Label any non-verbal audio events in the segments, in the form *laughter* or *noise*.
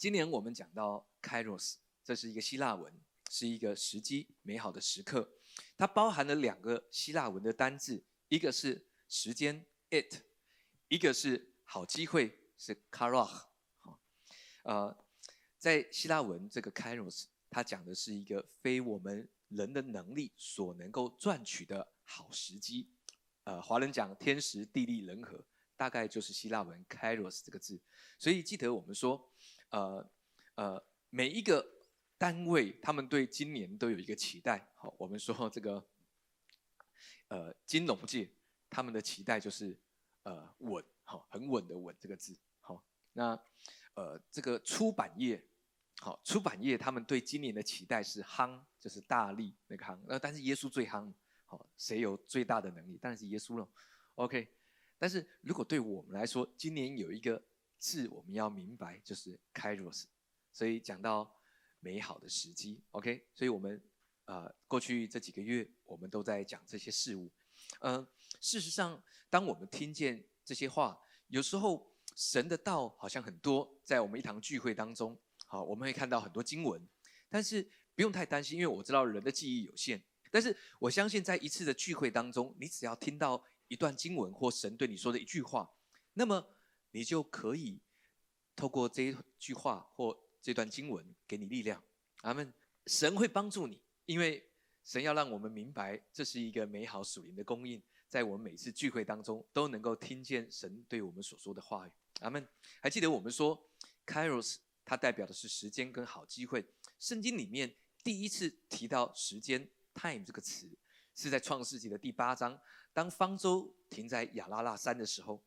今年我们讲到 Kairos，这是一个希腊文，是一个时机美好的时刻。它包含了两个希腊文的单字，一个是时间 it，一个是好机会是 Kairos。好，呃，在希腊文这个 Kairos，它讲的是一个非我们人的能力所能够赚取的好时机。呃，华人讲天时地利人和，大概就是希腊文 Kairos 这个字。所以记得我们说。呃呃，每一个单位，他们对今年都有一个期待。好，我们说这个，呃，金融界他们的期待就是呃稳，好，很稳的稳这个字。好，那呃这个出版业，好，出版业他们对今年的期待是夯，就是大力那个夯。呃，但是耶稣最夯，好，谁有最大的能力？当然是耶稣了。OK，但是如果对我们来说，今年有一个。字我们要明白，就是 Kairos，所以讲到美好的时机，OK，所以我们呃过去这几个月我们都在讲这些事物，嗯，事实上当我们听见这些话，有时候神的道好像很多，在我们一堂聚会当中，好，我们会看到很多经文，但是不用太担心，因为我知道人的记忆有限，但是我相信在一次的聚会当中，你只要听到一段经文或神对你说的一句话，那么。你就可以透过这一句话或这段经文给你力量，阿门。神会帮助你，因为神要让我们明白，这是一个美好属灵的供应，在我们每次聚会当中都能够听见神对我们所说的话语，阿门。还记得我们说，Kairos 它代表的是时间跟好机会。圣经里面第一次提到时间 （time） 这个词，是在创世纪的第八章，当方舟停在亚拉拉山的时候。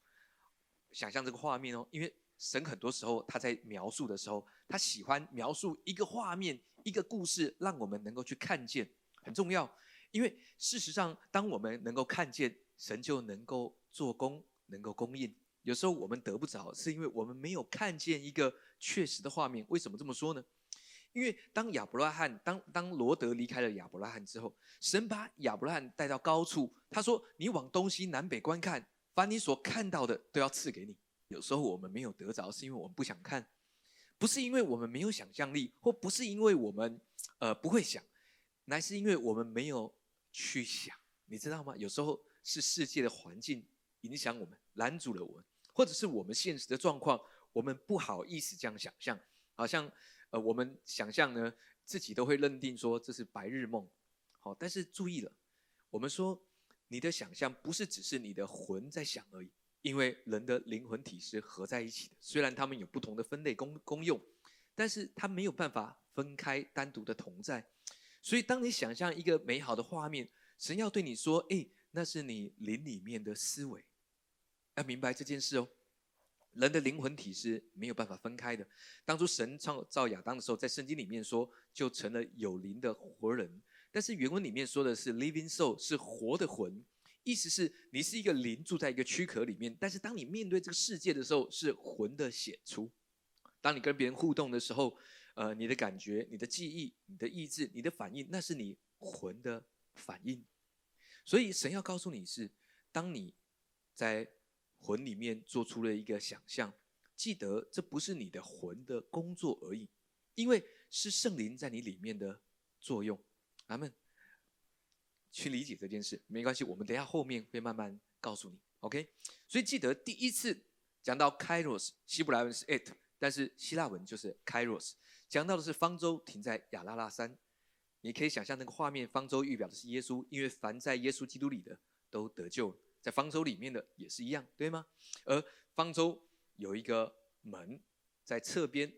想象这个画面哦，因为神很多时候他在描述的时候，他喜欢描述一个画面、一个故事，让我们能够去看见，很重要。因为事实上，当我们能够看见，神就能够做工，能够供应。有时候我们得不着，是因为我们没有看见一个确实的画面。为什么这么说呢？因为当亚伯拉罕、当当罗德离开了亚伯拉罕之后，神把亚伯拉罕带到高处，他说：“你往东西南北观看。”把你所看到的都要赐给你。有时候我们没有得着，是因为我们不想看，不是因为我们没有想象力，或不是因为我们呃不会想，乃是因为我们没有去想。你知道吗？有时候是世界的环境影响我们，拦阻了我们，或者是我们现实的状况，我们不好意思这样想象。好像呃我们想象呢，自己都会认定说这是白日梦。好，但是注意了，我们说。你的想象不是只是你的魂在想而已，因为人的灵魂体是合在一起的。虽然他们有不同的分类功功用，但是他没有办法分开单独的同在。所以，当你想象一个美好的画面，神要对你说：“哎，那是你灵里面的思维。”要明白这件事哦。人的灵魂体是没有办法分开的。当初神创造亚当的时候，在圣经里面说，就成了有灵的活人。但是原文里面说的是 living soul，是活的魂，意思是你是一个灵住在一个躯壳里面，但是当你面对这个世界的时候，是魂的显出。当你跟别人互动的时候，呃，你的感觉、你的记忆、你的意志、你的反应，那是你魂的反应。所以神要告诉你是，当你在魂里面做出了一个想象，记得这不是你的魂的工作而已，因为是圣灵在你里面的作用。咱们去理解这件事没关系，我们等下后面会慢慢告诉你，OK？所以记得第一次讲到 Kairos，希伯来文是 it，但是希腊文就是 Kairos，讲到的是方舟停在亚拉拉山。你可以想象那个画面，方舟预表的是耶稣，因为凡在耶稣基督里的都得救，在方舟里面的也是一样，对吗？而方舟有一个门在侧边，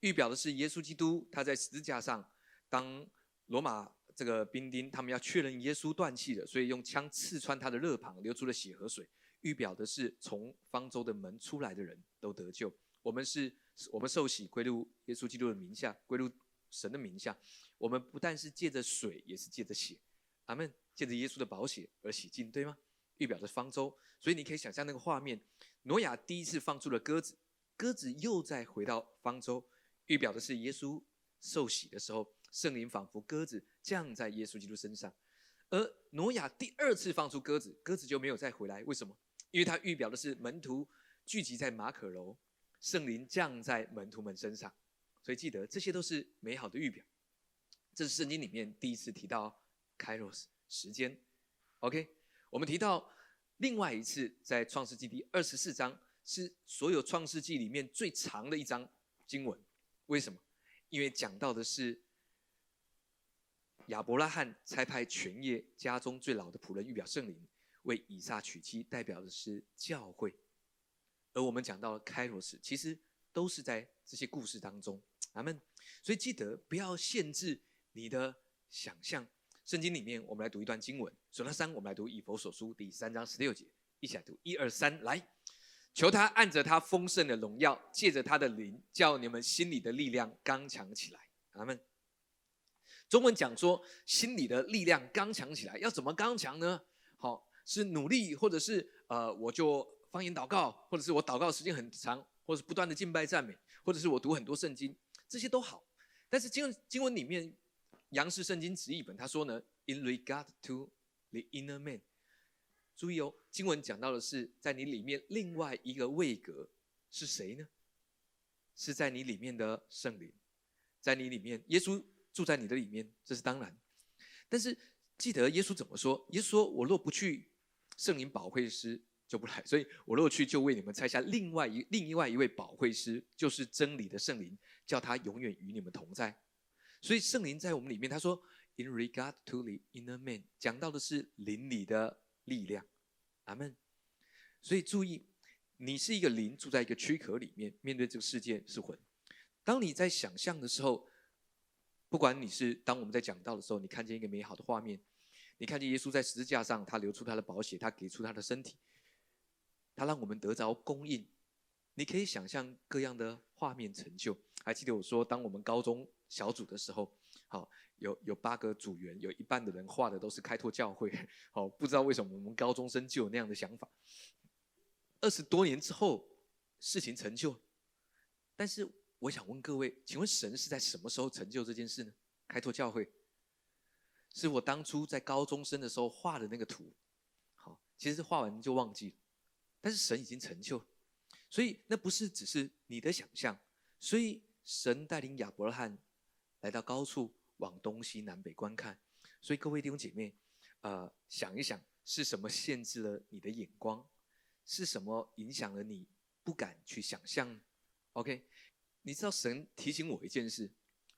预表的是耶稣基督，他在十字架上当。罗马这个兵丁，他们要确认耶稣断气了，所以用枪刺穿他的肋旁，流出了血和水，预表的是从方舟的门出来的人都得救。我们是，我们受洗归入耶稣基督的名下，归入神的名下。我们不但是借着水，也是借着血，阿门，借着耶稣的宝血而洗净，对吗？预表的方舟，所以你可以想象那个画面：挪亚第一次放出了鸽子，鸽子又再回到方舟，预表的是耶稣受洗的时候。圣灵仿佛鸽子降在耶稣基督身上，而挪亚第二次放出鸽子，鸽子就没有再回来。为什么？因为它预表的是门徒聚集在马可楼，圣灵降在门徒们身上，所以记得这些都是美好的预表。这是圣经里面第一次提到 Kairos 时间。OK，我们提到另外一次在创世纪第二十四章，是所有创世纪里面最长的一章经文。为什么？因为讲到的是亚伯拉罕差派全业家中最老的仆人预表圣灵为以撒娶妻，代表的是教会。而我们讲到了开罗斯，其实都是在这些故事当中，阿门。所以记得不要限制你的想象。圣经里面，我们来读一段经文。数到三，我们来读以佛所书第三章十六节，一起来读，一二三，来，求他按着他丰盛的荣耀，借着他的灵，叫你们心里的力量刚强起来，阿门。中文讲说，心里的力量刚强起来，要怎么刚强呢？好，是努力，或者是呃，我就。方言祷告，或者是我祷告时间很长，或者是不断的敬拜赞美，或者是我读很多圣经，这些都好。但是经经文里面，杨氏圣经直译本他说呢，In regard to the inner man，注意哦，经文讲到的是在你里面另外一个位格是谁呢？是在你里面的圣灵，在你里面，耶稣住在你的里面，这是当然。但是记得耶稣怎么说？耶稣说：“我若不去，圣灵保惠师。”就不来，*laughs* 所以我若去，就为你们拆下另外一另外一位保惠师，就是真理的圣灵，叫他永远与你们同在。所以圣灵在我们里面，他说，In regard to the inner man，讲到的是灵里的力量。阿门。所以注意，你是一个灵，住在一个躯壳里面，面对这个世界是魂。当你在想象的时候，不管你是当我们在讲到的时候，你看见一个美好的画面，你看见耶稣在十字架上，他流出他的宝血，他给出他的身体。他让我们得着供应，你可以想象各样的画面成就。还记得我说，当我们高中小组的时候，好有有八个组员，有一半的人画的都是开拓教会。好，不知道为什么我们高中生就有那样的想法。二十多年之后，事情成就，但是我想问各位，请问神是在什么时候成就这件事呢？开拓教会，是我当初在高中生的时候画的那个图。好，其实画完就忘记了。但是神已经成就，所以那不是只是你的想象。所以神带领亚伯拉罕来到高处，往东西南北观看。所以各位弟兄姐妹，呃，想一想，是什么限制了你的眼光？是什么影响了你不敢去想象？OK，你知道神提醒我一件事，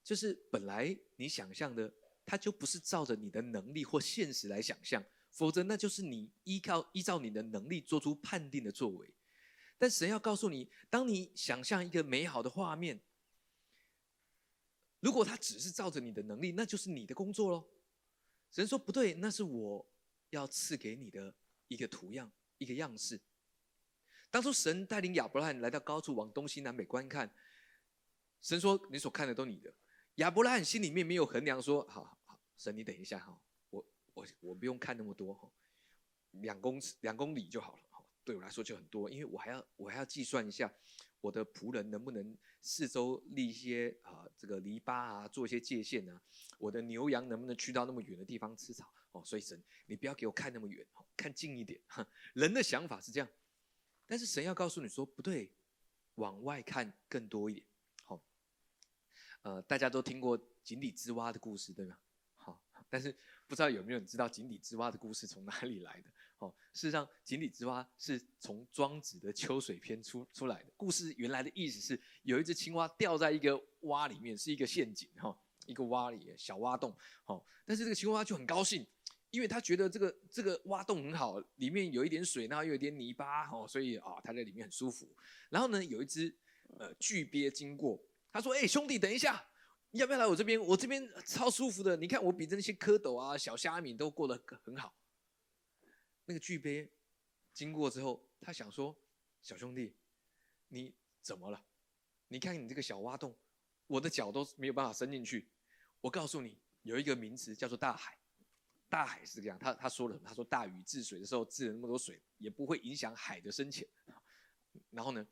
就是本来你想象的，它就不是照着你的能力或现实来想象。否则，那就是你依靠依照你的能力做出判定的作为。但神要告诉你，当你想象一个美好的画面，如果它只是照着你的能力，那就是你的工作喽。神说不对，那是我要赐给你的一个图样，一个样式。当初神带领亚伯拉罕来到高处，往东西南北观看，神说：“你所看的都你的。”亚伯拉罕心里面没有衡量，说：“好好，神你等一下哈。”我我我不用看那么多哈，两公尺两公里就好了哈，对我来说就很多，因为我还要我还要计算一下我的仆人能不能四周立一些啊这个篱笆啊，做一些界限啊，我的牛羊能不能去到那么远的地方吃草哦，所以神你不要给我看那么远，看近一点。人的想法是这样，但是神要告诉你说不对，往外看更多一点。呃，大家都听过井底之蛙的故事对吗？好，但是。不知道有没有人知道井底之蛙的故事从哪里来的？哦，事实上，井底之蛙是从庄子的《秋水篇》出出来的。故事原来的意思是，有一只青蛙掉在一个洼里面，是一个陷阱，哈，一个洼里小蛙洞，哦，但是这个青蛙就很高兴，因为他觉得这个这个挖洞很好，里面有一点水，然后又有点泥巴，哦，所以啊，他在里面很舒服。然后呢，有一只呃巨鳖经过，他说：“哎，兄弟，等一下。”要不要来我这边？我这边超舒服的。你看我比那些蝌蚪啊、小虾米都过得很好。那个巨鳖经过之后，他想说：“小兄弟，你怎么了？你看你这个小挖洞，我的脚都没有办法伸进去。我告诉你，有一个名词叫做大海。大海是这样，他他说了什么，他说大禹治水的时候治了那么多水，也不会影响海的深浅。*laughs* 然后呢，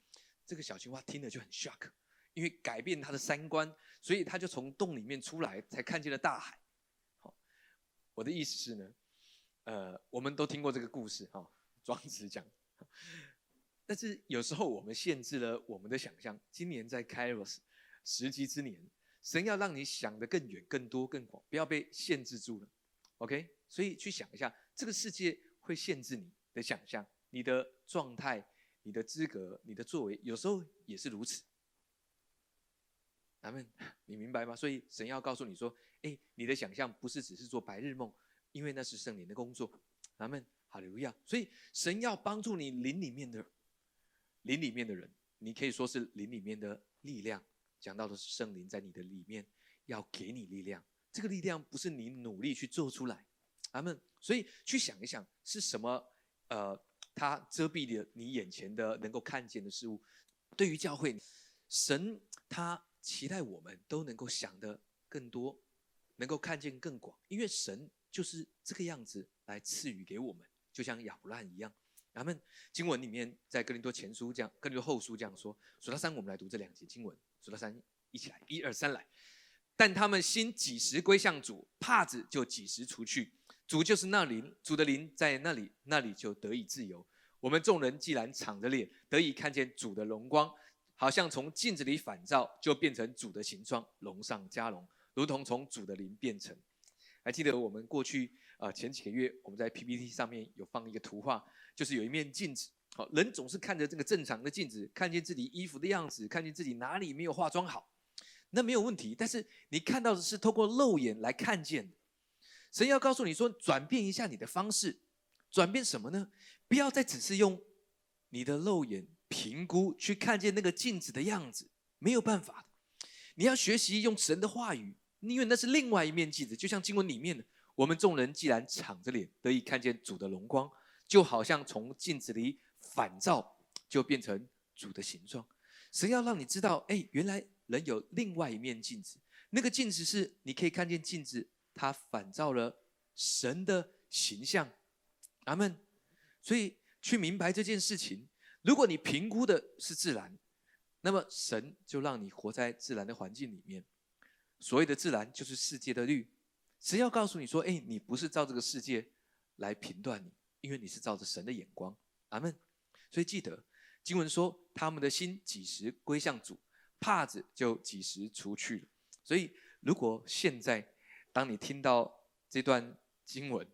这个小青蛙听了就很 shock。”因为改变他的三观，所以他就从洞里面出来，才看见了大海。好，我的意思是呢，呃，我们都听过这个故事哈，庄子讲，但是有时候我们限制了我们的想象。今年在 Kairos 时机之年，神要让你想得更远、更多、更广，不要被限制住了。OK，所以去想一下，这个世界会限制你的想象，你的状态、你的资格、你的作为，有时候也是如此。咱们，你明白吗？所以神要告诉你说：“哎，你的想象不是只是做白日梦，因为那是圣灵的工作。”咱们，哈利路亚。所以神要帮助你灵里面的灵里面的人，你可以说是灵里面的力量。讲到的是圣灵在你的里面要给你力量。这个力量不是你努力去做出来，阿门。所以去想一想，是什么？呃，它遮蔽了你眼前的能够看见的事物。对于教会，神他期待我们都能够想的更多，能够看见更广，因为神就是这个样子来赐予给我们，就像亚伯拉罕一样。咱们。经文里面在哥林多前书这样，哥林多后书这样说。数到三，我们来读这两节经文。数到三，一起来，一二三，来。但他们心几时归向主，帕子就几时除去。主就是那灵，主的灵在那里，那里就得以自由。我们众人既然敞着脸，得以看见主的荣光，好像从镜子里反照，就变成主的形状，龙上加龙，如同从主的灵变成。还记得我们过去啊前几个月，我们在 PPT 上面有放一个图画，就是有一面镜子。好，人总是看着这个正常的镜子，看见自己衣服的样子，看见自己哪里没有化妆好。那没有问题，但是你看到的是透过肉眼来看见。神要告诉你说，转变一下你的方式，转变什么呢？不要再只是用你的肉眼评估去看见那个镜子的样子，没有办法的。你要学习用神的话语，因为那是另外一面镜子。就像经文里面的，我们众人既然敞着脸得以看见主的荣光，就好像从镜子里反照，就变成主的形状。神要让你知道，哎，原来。人有另外一面镜子，那个镜子是你可以看见镜子，它反照了神的形象。阿门。所以去明白这件事情，如果你评估的是自然，那么神就让你活在自然的环境里面。所谓的自然就是世界的律，神要告诉你说：“哎，你不是照这个世界来评断你，因为你是照着神的眼光。”阿门。所以记得经文说：“他们的心几时归向主。”帕子就几时除去了，所以如果现在当你听到这段经文，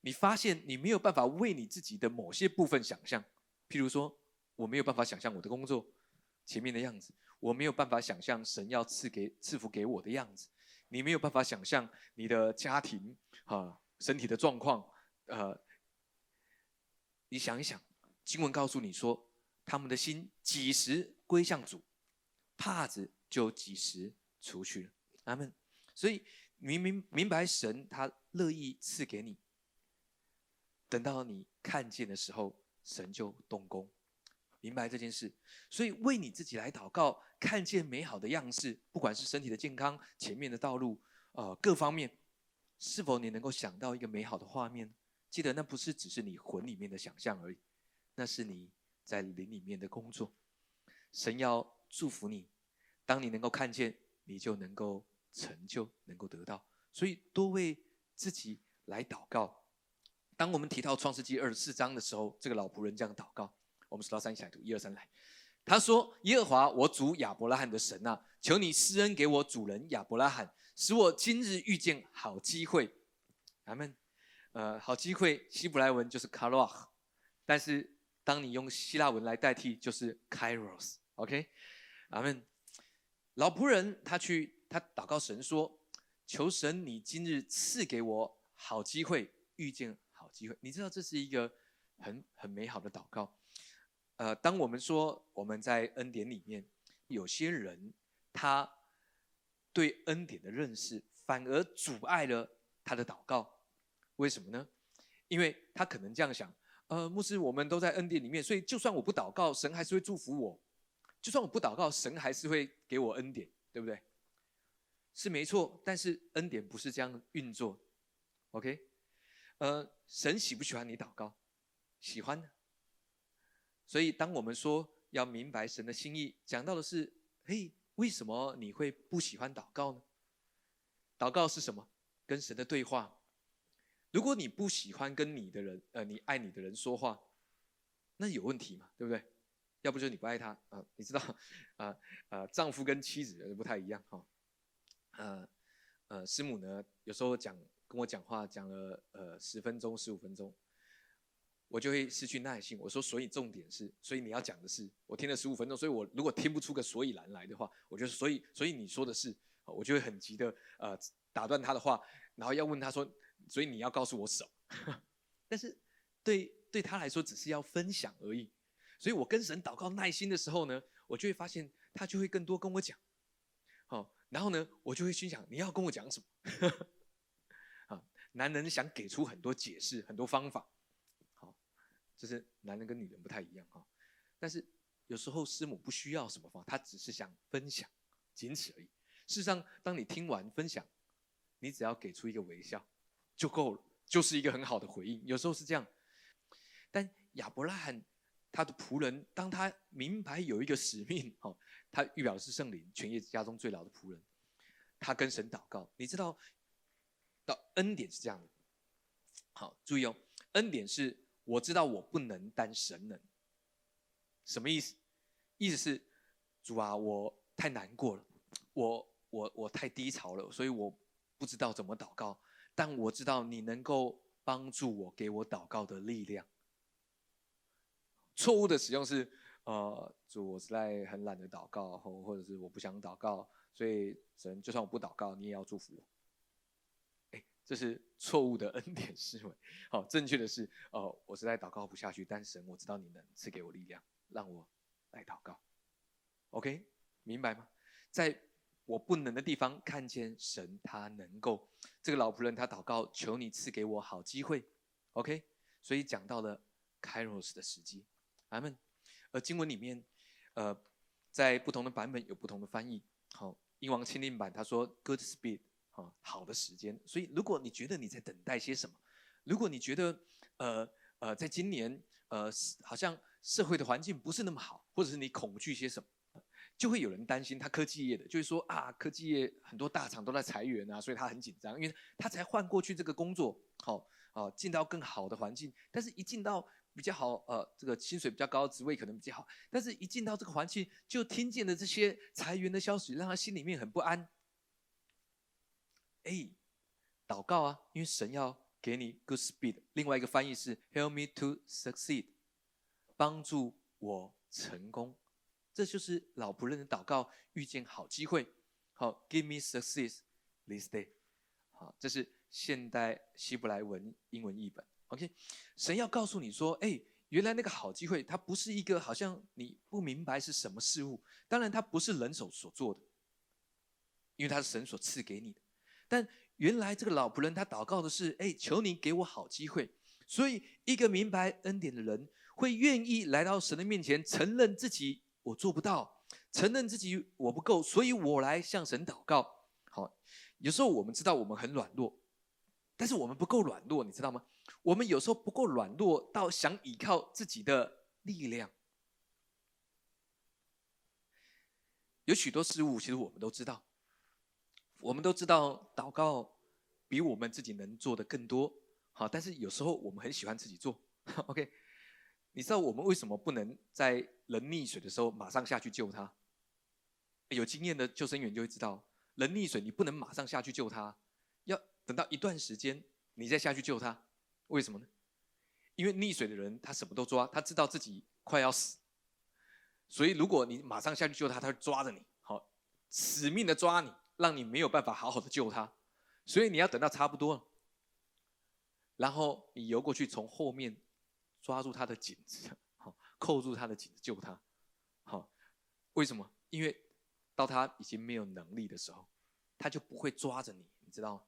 你发现你没有办法为你自己的某些部分想象，譬如说我没有办法想象我的工作前面的样子，我没有办法想象神要赐给赐福给我的样子，你没有办法想象你的家庭啊身体的状况，呃，你想一想，经文告诉你说，他们的心几时归向主？帕子就几时除去了，阿门。所以明明明白神他乐意赐给你，等到你看见的时候，神就动工。明白这件事，所以为你自己来祷告，看见美好的样式，不管是身体的健康、前面的道路，呃，各方面，是否你能够想到一个美好的画面？记得那不是只是你魂里面的想象而已，那是你在灵里面的工作。神要祝福你。当你能够看见，你就能够成就，能够得到。所以多为自己来祷告。当我们提到创世纪二十四章的时候，这个老仆人这样祷告。我们数到三起来读，一二三来。他说：“耶和华我主亚伯拉罕的神啊，求你施恩给我主人亚伯拉罕，使我今日遇见好机会。”阿门。呃，好机会，希伯来文就是 k a r o h 但是当你用希腊文来代替，就是 kairos。OK，阿门。老仆人他去，他祷告神说：“求神，你今日赐给我好机会，遇见好机会。”你知道这是一个很很美好的祷告。呃，当我们说我们在恩典里面，有些人他对恩典的认识反而阻碍了他的祷告。为什么呢？因为他可能这样想：呃，牧师，我们都在恩典里面，所以就算我不祷告，神还是会祝福我。就算我不祷告，神还是会给我恩典，对不对？是没错，但是恩典不是这样运作。OK，呃，神喜不喜欢你祷告？喜欢。所以当我们说要明白神的心意，讲到的是，嘿，为什么你会不喜欢祷告呢？祷告是什么？跟神的对话。如果你不喜欢跟你的人，呃，你爱你的人说话，那有问题嘛？对不对？要不就是你不爱他啊。你知道 *laughs* 啊啊，丈夫跟妻子不太一样哈。呃呃，师母呢，有时候讲跟我讲话讲了呃十分钟十五分钟，我就会失去耐心。我说，所以重点是，所以你要讲的是，我听了十五分钟，所以我如果听不出个所以然来的话，我就所以所以你说的是，我就会很急的呃打断他的话，然后要问他说，所以你要告诉我什么？*laughs* 但是对对他来说，只是要分享而已。所以我跟神祷告耐心的时候呢，我就会发现他就会更多跟我讲，好。然后呢，我就会心想，你要跟我讲什么？*laughs* 啊，男人想给出很多解释、很多方法，就是男人跟女人不太一样哈。但是有时候师母不需要什么方法，她只是想分享，仅此而已。事实上，当你听完分享，你只要给出一个微笑就够了，就是一个很好的回应。有时候是这样。但亚伯拉罕他的仆人，当他明白有一个使命，哈。他预表是圣灵，全业家中最老的仆人。他跟神祷告，你知道，到恩典是这样的。好，注意哦，恩典是我知道我不能，但神能。什么意思？意思是主啊，我太难过了，我我我太低潮了，所以我不知道怎么祷告。但我知道你能够帮助我，给我祷告的力量。错误的使用是。呃，主，我实在很懒得祷告，或或者是我不想祷告，所以神就算我不祷告，你也要祝福我。这是错误的恩典思维。好，正确的是，哦，我实在祷告不下去，但神我知道你能赐给我力量，让我来祷告。OK，明白吗？在我不能的地方看见神，他能够。这个老仆人他祷告，求你赐给我好机会。OK，所以讲到了 Kairos 的时机，阿门。而经文里面，呃，在不同的版本有不同的翻译。好，英王钦定版他说 “good speed”，好，好的时间。所以，如果你觉得你在等待些什么，如果你觉得，呃呃，在今年，呃，好像社会的环境不是那么好，或者是你恐惧些什么，就会有人担心他科技业的，就是说啊，科技业很多大厂都在裁员啊，所以他很紧张，因为他才换过去这个工作，好，啊，进到更好的环境，但是一进到比较好，呃，这个薪水比较高，职位可能比较好，但是一进到这个环境，就听见了这些裁员的消息，让他心里面很不安。哎，祷告啊，因为神要给你 good speed。另外一个翻译是 help me to succeed，帮助我成功。这就是老仆人的祷告，遇见好机会。好，give me success this day。好，这是现代希伯来文英文译本。OK，神要告诉你说，哎，原来那个好机会，它不是一个好像你不明白是什么事物。当然，它不是人手所做的，因为它是神所赐给你的。但原来这个老仆人他祷告的是，哎，求你给我好机会。所以，一个明白恩典的人，会愿意来到神的面前，承认自己我做不到，承认自己我不够，所以我来向神祷告。好，有时候我们知道我们很软弱，但是我们不够软弱，你知道吗？我们有时候不够软弱到想依靠自己的力量。有许多事物，其实我们都知道，我们都知道祷告比我们自己能做的更多。好，但是有时候我们很喜欢自己做。*laughs* OK，你知道我们为什么不能在人溺水的时候马上下去救他？有经验的救生员就会知道，人溺水你不能马上下去救他，要等到一段时间你再下去救他。为什么呢？因为溺水的人他什么都抓，他知道自己快要死，所以如果你马上下去救他，他会抓着你，好，死命的抓你，让你没有办法好好的救他。所以你要等到差不多了，然后你游过去，从后面抓住他的颈子，好，*laughs* 扣住他的颈子救他。好，为什么？因为到他已经没有能力的时候，他就不会抓着你，你知道吗？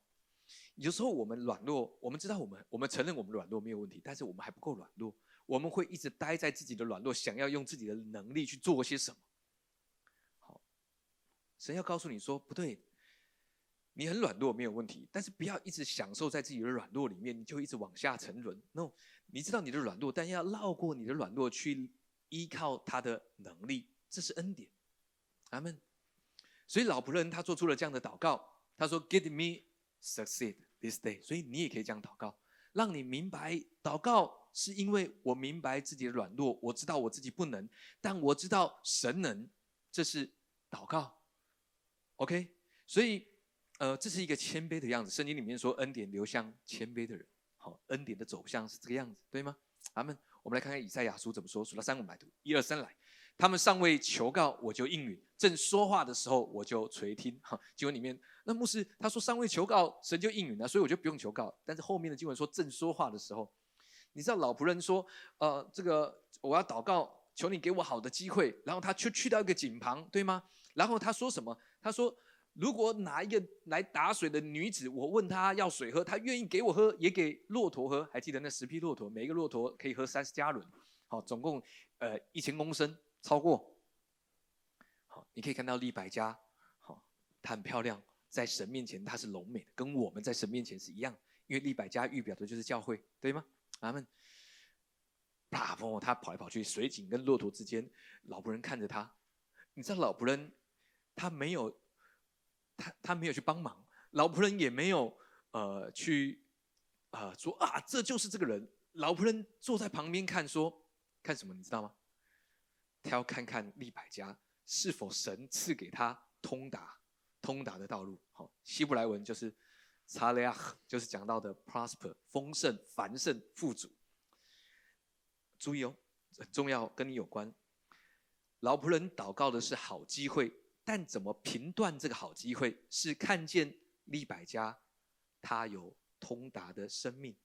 有时候我们软弱，我们知道我们，我们承认我们软弱没有问题，但是我们还不够软弱，我们会一直待在自己的软弱，想要用自己的能力去做些什么。神要告诉你说不对，你很软弱没有问题，但是不要一直享受在自己的软弱里面，你就一直往下沉沦。No，你知道你的软弱，但要绕过你的软弱去依靠他的能力，这是恩典。阿门。所以老仆人他做出了这样的祷告，他说：“Give me。” Succeed this day，所以你也可以这样祷告，让你明白祷告是因为我明白自己的软弱，我知道我自己不能，但我知道神能，这是祷告。OK，所以呃，这是一个谦卑的样子。圣经里面说，恩典流向谦卑的人。好，恩典的走向是这个样子，对吗？阿门。我们来看看以赛亚书怎么说。数到三，我们来读。一二三，来。他们尚未求告，我就应允；正说话的时候，我就垂听。哈，经文里面，那牧师他说尚未求告，神就应允了，所以我就不用求告。但是后面的经文说正说话的时候，你知道老仆人说，呃，这个我要祷告，求你给我好的机会。然后他就去到一个井旁，对吗？然后他说什么？他说，如果哪一个来打水的女子，我问她要水喝，她愿意给我喝，也给骆驼喝。还记得那十匹骆驼，每一个骆驼可以喝三十加仑，好，总共呃一千公升。超过，好，你可以看到利百加，好，她很漂亮，在神面前她是龙美的，跟我们在神面前是一样，因为利百加预表的就是教会，对吗？阿门。啪，砰，他跑来跑去，水井跟骆驼之间，老仆人看着他，你知道老仆人他没有，他他没有去帮忙，老仆人也没有呃去啊说啊这就是这个人，老仆人坐在旁边看，说看什么，你知道吗？他要看看利百加是否神赐给他通达、通达的道路。好，希伯来文就是查雷亚，就是讲到的 prosper 丰盛、繁盛、富足。注意哦，很重要，跟你有关。老仆人祷告的是好机会，但怎么评断这个好机会？是看见利百家他有通达的生命，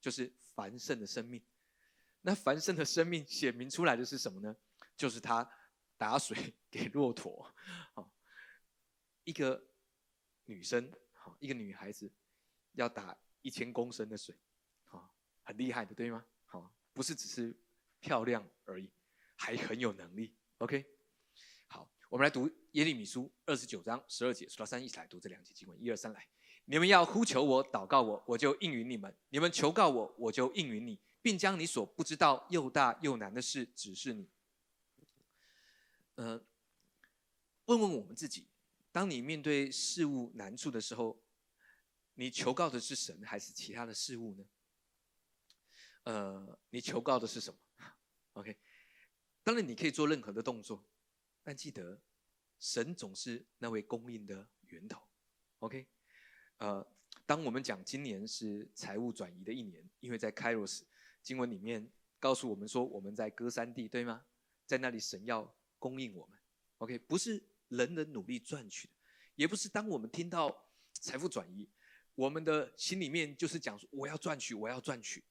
就是繁盛的生命。那繁盛的生命显明出来的是什么呢？就是他打水给骆驼，好，*laughs* 一个女生，好，一个女孩子要打一千公升的水，好，很厉害的，对吗？好，不是只是漂亮而已，还很有能力。OK，我们来读耶利米书二十九章十二节，数到三一起来读这两节经文，一二三来，你们要呼求我，祷告我，我就应允你们；你们求告我，我就应允你，并将你所不知道又大又难的事指示你。呃，问问我们自己：当你面对事物难处的时候，你求告的是神还是其他的事物呢？呃，你求告的是什么？OK，当然你可以做任何的动作，但记得神总是那位供应的源头。OK，呃，当我们讲今年是财务转移的一年，因为在 Kairos 经文里面告诉我们说，我们在歌山地，对吗？在那里神要。供应我们，OK，不是人人努力赚取的，也不是当我们听到财富转移，我们的心里面就是讲说我要赚取，我要赚取。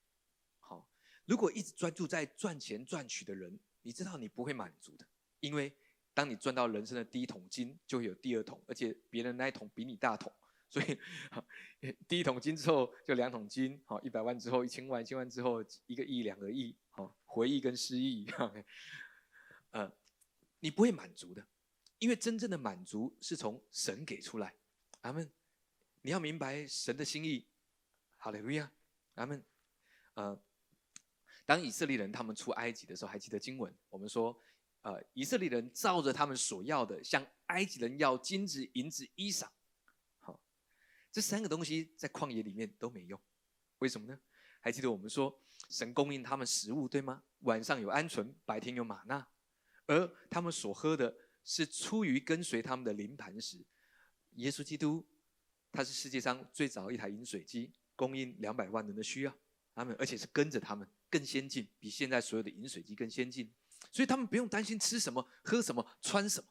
好，如果一直专注在赚钱赚取的人，你知道你不会满足的，因为当你赚到人生的第一桶金，就会有第二桶，而且别人那一桶比你大桶，*laughs* 所以 *laughs* 第一桶金之后就两桶金，好，一百万之后一千万，一千万之后一个亿、两个亿，好，回忆跟失忆，*laughs* 呃。你不会满足的，因为真正的满足是从神给出来。阿门。你要明白神的心意。好嘞，路亚。阿门。呃，当以色列人他们出埃及的时候，还记得经文？我们说，呃，以色列人照着他们所要的，向埃及人要金子、银子、衣裳。好，这三个东西在旷野里面都没用。为什么呢？还记得我们说，神供应他们食物，对吗？晚上有鹌鹑，白天有玛纳。而他们所喝的是出于跟随他们的灵磐石，耶稣基督，他是世界上最早一台饮水机，供应两百万人的需要，他们而且是跟着他们更先进，比现在所有的饮水机更先进，所以他们不用担心吃什么、喝什么、穿什么，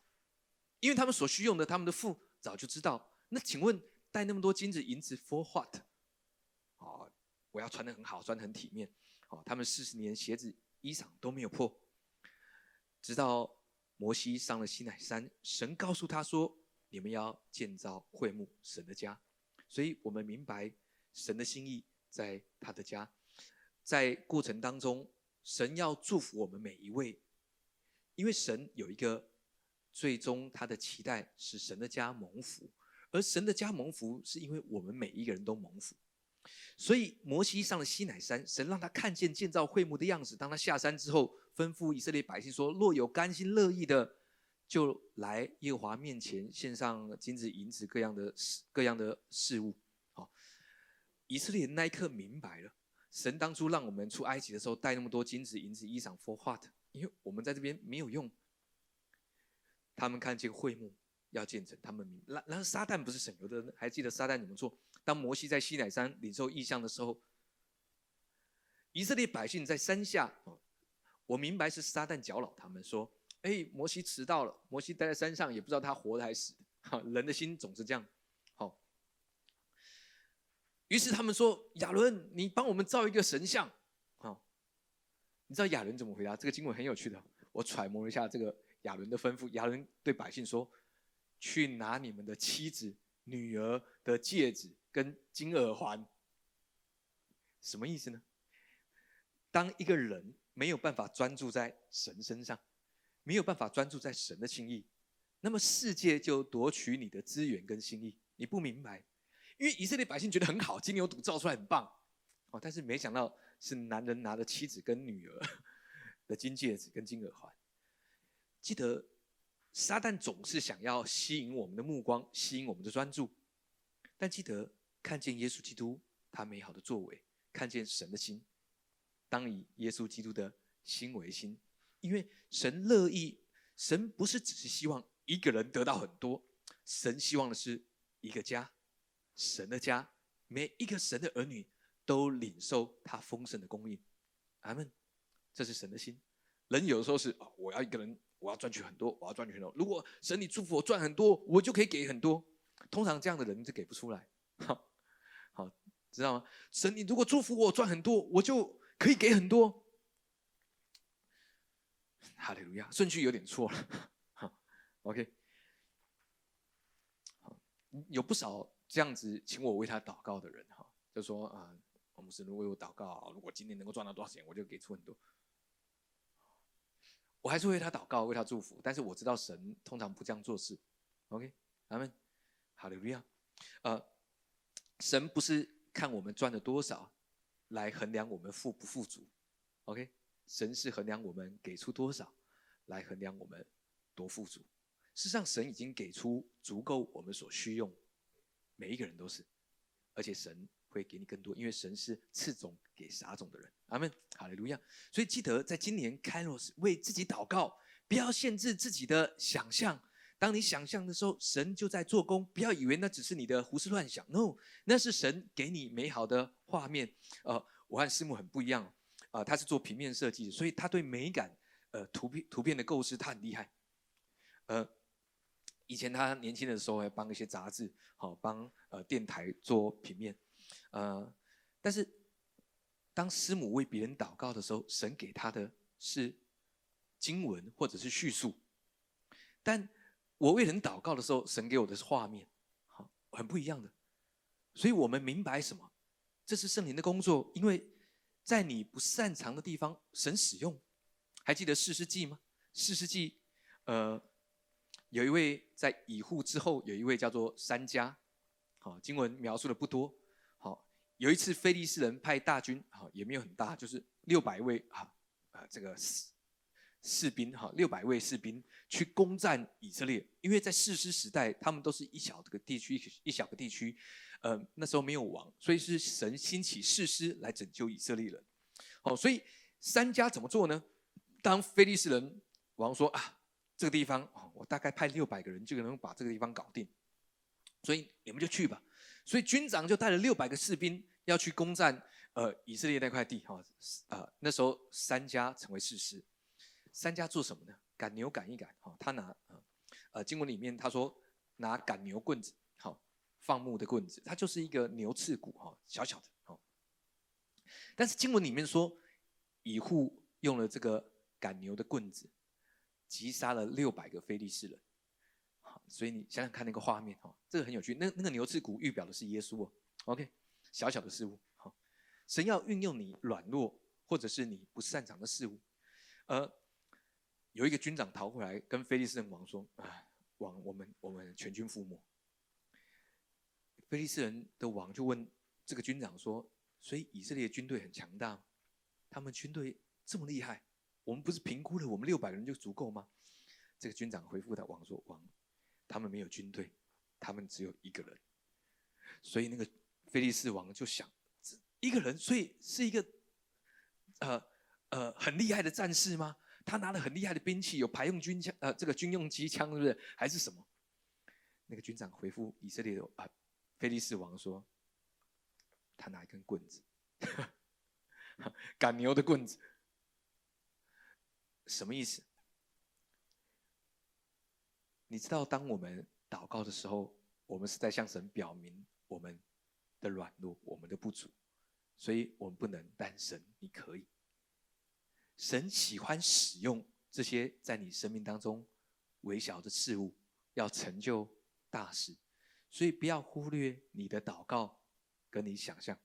因为他们所需用的，他们的父早就知道。那请问带那么多金子银子 for what？哦，我要穿的很好，穿的很体面。哦，他们四十年鞋子衣裳都没有破。直到摩西上了西奈山，神告诉他说：“你们要建造会幕，神的家。”所以，我们明白神的心意在他的家。在过程当中，神要祝福我们每一位，因为神有一个最终他的期待是神的家蒙福，而神的家蒙福是因为我们每一个人都蒙福。所以，摩西上了西乃山，神让他看见建造会幕的样子。当他下山之后，吩咐以色列百姓说：“若有甘心乐意的，就来耶和华面前献上金子、银子各样的事、各样的事物。”好，以色列那一刻明白了，神当初让我们出埃及的时候带那么多金子、银子、衣裳，for what？因为我们在这边没有用。他们看见会幕要建成，他们明。然然后撒旦不是省油的，还记得撒旦怎么做？当摩西在西乃山领受异象的时候，以色列百姓在山下，我明白是撒旦搅扰他们，说：“哎，摩西迟到了。”摩西待在山上，也不知道他活的还是死的。哈，人的心总是这样。于是他们说：“亚伦，你帮我们造一个神像。”好，你知道亚伦怎么回答？这个经文很有趣的，我揣摩一下这个。亚伦的吩咐，亚伦对百姓说：“去拿你们的妻子、女儿的戒指跟金耳环。”什么意思呢？当一个人没有办法专注在神身上，没有办法专注在神的心意，那么世界就夺取你的资源跟心意。你不明白，因为以色列百姓觉得很好，金牛犊造出来很棒，哦，但是没想到是男人拿着妻子跟女儿 *laughs* 的金戒指跟金耳环。记得，撒旦总是想要吸引我们的目光，吸引我们的专注。但记得看见耶稣基督他美好的作为，看见神的心，当以耶稣基督的心为心，因为神乐意，神不是只是希望一个人得到很多，神希望的是一个家，神的家，每一个神的儿女都领受他丰盛的供应。阿门。这是神的心。人有的时候是我要一个人。我要赚取很多，我要赚取很多。如果神你祝福我赚很多，我就可以给很多。通常这样的人就给不出来，好，好，知道吗？神你如果祝福我赚很多，我就可以给很多。哈利路亚，顺序有点错了。好，OK，有不少这样子请我为他祷告的人，哈，就说啊，我们神为我祷告，如果今年能够赚到多少钱，我就给出很多。我还是为他祷告，为他祝福，但是我知道神通常不这样做事。OK，阿门，哈利路亚。呃，神不是看我们赚了多少来衡量我们富不富足。OK，神是衡量我们给出多少来衡量我们多富足。事实上，神已经给出足够我们所需用，每一个人都是，而且神。会给你更多，因为神是赐种给撒种的人。阿门，哈利路亚。所以记得在今年开罗斯为自己祷告，不要限制自己的想象。当你想象的时候，神就在做工。不要以为那只是你的胡思乱想，no，那是神给你美好的画面。呃，我和师母很不一样啊，他是做平面设计的，所以他对美感，呃，图片图片的构思他很厉害。呃，以前他年轻的时候还帮一些杂志，好帮呃电台做平面。呃，但是当师母为别人祷告的时候，神给他的是经文或者是叙述；但我为人祷告的时候，神给我的是画面，好，很不一样的。所以我们明白什么？这是圣灵的工作，因为在你不擅长的地方，神使用。还记得四世纪吗？四世纪，呃，有一位在以户之后，有一位叫做三家，好，经文描述的不多。好有一次，菲利斯人派大军，好，也没有很大，就是六百位，啊，啊，这个士士兵，哈，六百位士兵去攻占以色列。因为在士师时代，他们都是一小个地区，一小个地区，呃，那时候没有王，所以是神兴起士师来拯救以色列人。好，所以三家怎么做呢？当菲利斯人王说啊，这个地方，我大概派六百个人就能把这个地方搞定，所以你们就去吧。所以军长就带了六百个士兵。要去攻占呃以色列那块地哈啊那时候三家成为事实，三家做什么呢？赶牛赶一赶哈，他拿啊呃经文里面他说拿赶牛棍子好放牧的棍子，它就是一个牛刺骨哈小小的哈，但是经文里面说以户用了这个赶牛的棍子击杀了六百个非利士人，好，所以你想想看那个画面哦，这个很有趣，那那个牛刺骨预表的是耶稣哦，OK。小小的事物，好，神要运用你软弱或者是你不擅长的事物。呃，有一个军长逃回来，跟菲利斯人王说：“啊，王，我们我们全军覆没。”菲利斯人的王就问这个军长说：“所以以色列军队很强大，他们军队这么厉害，我们不是评估了我们六百个人就足够吗？”这个军长回复他王说：“王，他们没有军队，他们只有一个人，所以那个。”菲利士王就想，一个人，所以是一个呃呃很厉害的战士吗？他拿了很厉害的兵器，有排用军枪，呃，这个军用机枪，是不是？还是什么？那个军长回复以色列的啊，菲利士王说，他拿一根棍子，*laughs* 赶牛的棍子，什么意思？你知道，当我们祷告的时候，我们是在向神表明我们的软弱，我们的不足，所以我们不能，但神你可以。神喜欢使用这些在你生命当中微小的事物，要成就大事，所以不要忽略你的祷告跟你想象。